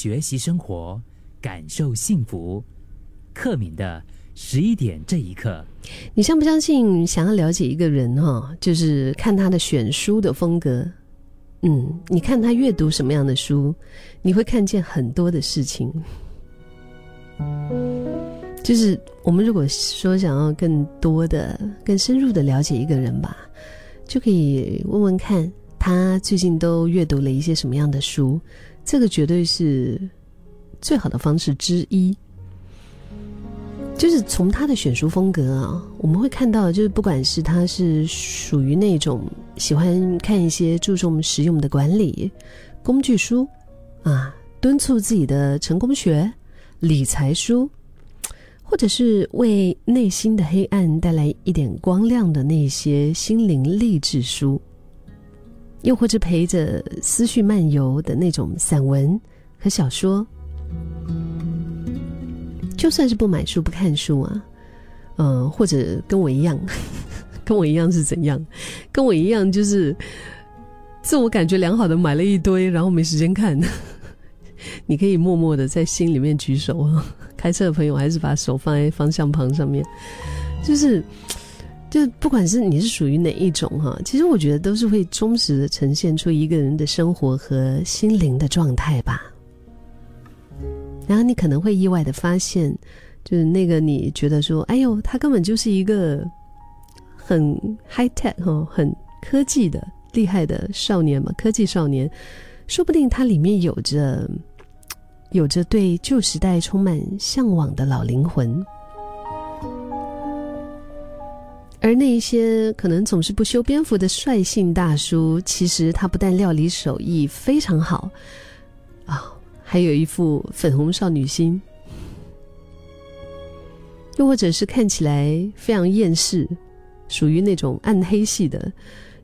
学习生活，感受幸福。克敏的十一点这一刻，你相不相信？想要了解一个人哈，就是看他的选书的风格。嗯，你看他阅读什么样的书，你会看见很多的事情。就是我们如果说想要更多的、更深入的了解一个人吧，就可以问问看他最近都阅读了一些什么样的书，这个绝对是最好的方式之一。就是从他的选书风格啊，我们会看到，就是不管是他是属于那种喜欢看一些注重实用的管理工具书啊，敦促自己的成功学理财书。或者是为内心的黑暗带来一点光亮的那些心灵励志书，又或者陪着思绪漫游的那种散文和小说，就算是不买书不看书啊，嗯，或者跟我一样，跟我一样是怎样？跟我一样就是自我感觉良好的买了一堆，然后没时间看。你可以默默的在心里面举手啊！开车的朋友还是把手放在方向盘上面，就是，就不管是你是属于哪一种哈，其实我觉得都是会忠实的呈现出一个人的生活和心灵的状态吧。然后你可能会意外的发现，就是那个你觉得说，哎呦，他根本就是一个很 high tech 哈，很科技的厉害的少年嘛，科技少年，说不定他里面有着。有着对旧时代充满向往的老灵魂，而那些可能总是不修边幅的率性大叔，其实他不但料理手艺非常好，啊，还有一副粉红少女心；又或者是看起来非常厌世，属于那种暗黑系的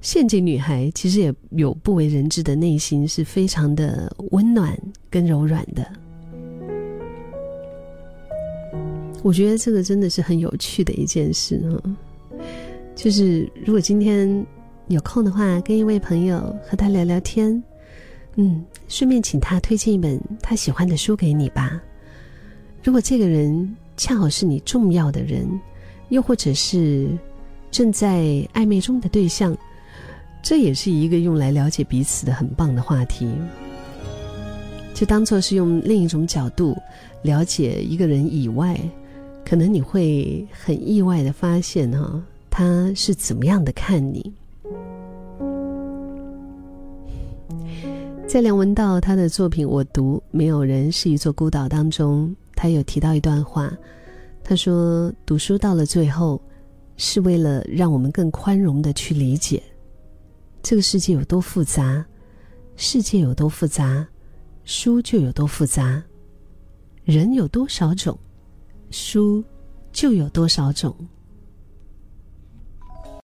陷阱女孩，其实也有不为人知的内心，是非常的温暖。跟柔软的，我觉得这个真的是很有趣的一件事哈。就是如果今天有空的话，跟一位朋友和他聊聊天，嗯，顺便请他推荐一本他喜欢的书给你吧。如果这个人恰好是你重要的人，又或者是正在暧昧中的对象，这也是一个用来了解彼此的很棒的话题。就当做是用另一种角度了解一个人以外，可能你会很意外的发现哈，他是怎么样的看你。在梁文道他的作品《我读没有人是一座孤岛》当中，他有提到一段话，他说：“读书到了最后，是为了让我们更宽容的去理解这个世界有多复杂，世界有多复杂。”书就有多复杂，人有多少种，书就有多少种。